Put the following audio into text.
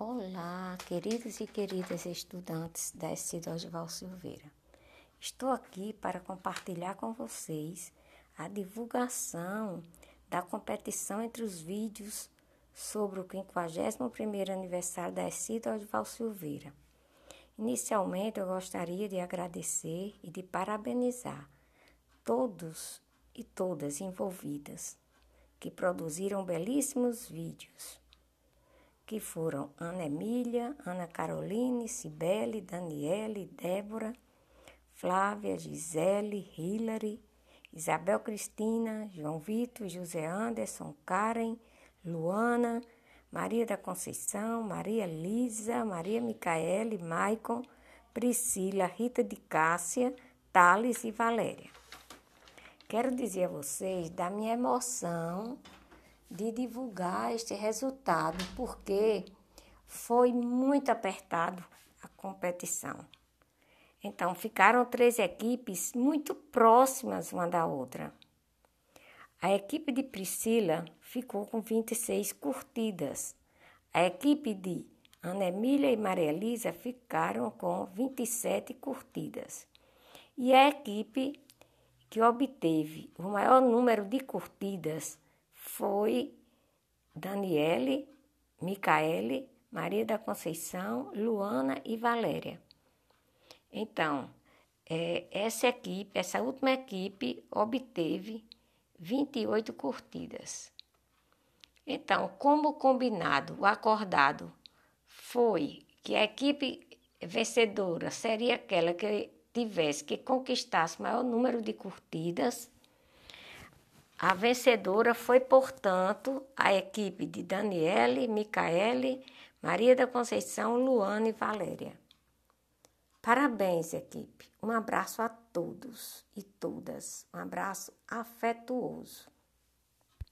Olá, queridos e queridas estudantes da SC Dorival Silveira. Estou aqui para compartilhar com vocês a divulgação da competição entre os vídeos sobre o 51º aniversário da SC Dorival Silveira. Inicialmente, eu gostaria de agradecer e de parabenizar todos e todas envolvidas que produziram belíssimos vídeos que foram Ana Emília, Ana Caroline, Cibele, Daniele, Débora, Flávia, Gisele, Hilary, Isabel Cristina, João Vitor, José Anderson, Karen, Luana, Maria da Conceição, Maria Lisa, Maria Micaele, Maicon, Priscila, Rita de Cássia, Thales e Valéria. Quero dizer a vocês da minha emoção de divulgar este resultado, porque foi muito apertado a competição. Então, ficaram três equipes muito próximas uma da outra. A equipe de Priscila ficou com 26 curtidas. A equipe de Ana Emília e Maria Elisa ficaram com 27 curtidas. E a equipe que obteve o maior número de curtidas foi Daniele, Micaele, Maria da Conceição, Luana e Valéria. Então, é, essa equipe, essa última equipe, obteve 28 curtidas. Então, como combinado, o acordado foi que a equipe vencedora seria aquela que tivesse que conquistasse maior número de curtidas a vencedora foi, portanto, a equipe de Daniele, Micaele, Maria da Conceição, Luana e Valéria. Parabéns, equipe. Um abraço a todos e todas. Um abraço afetuoso.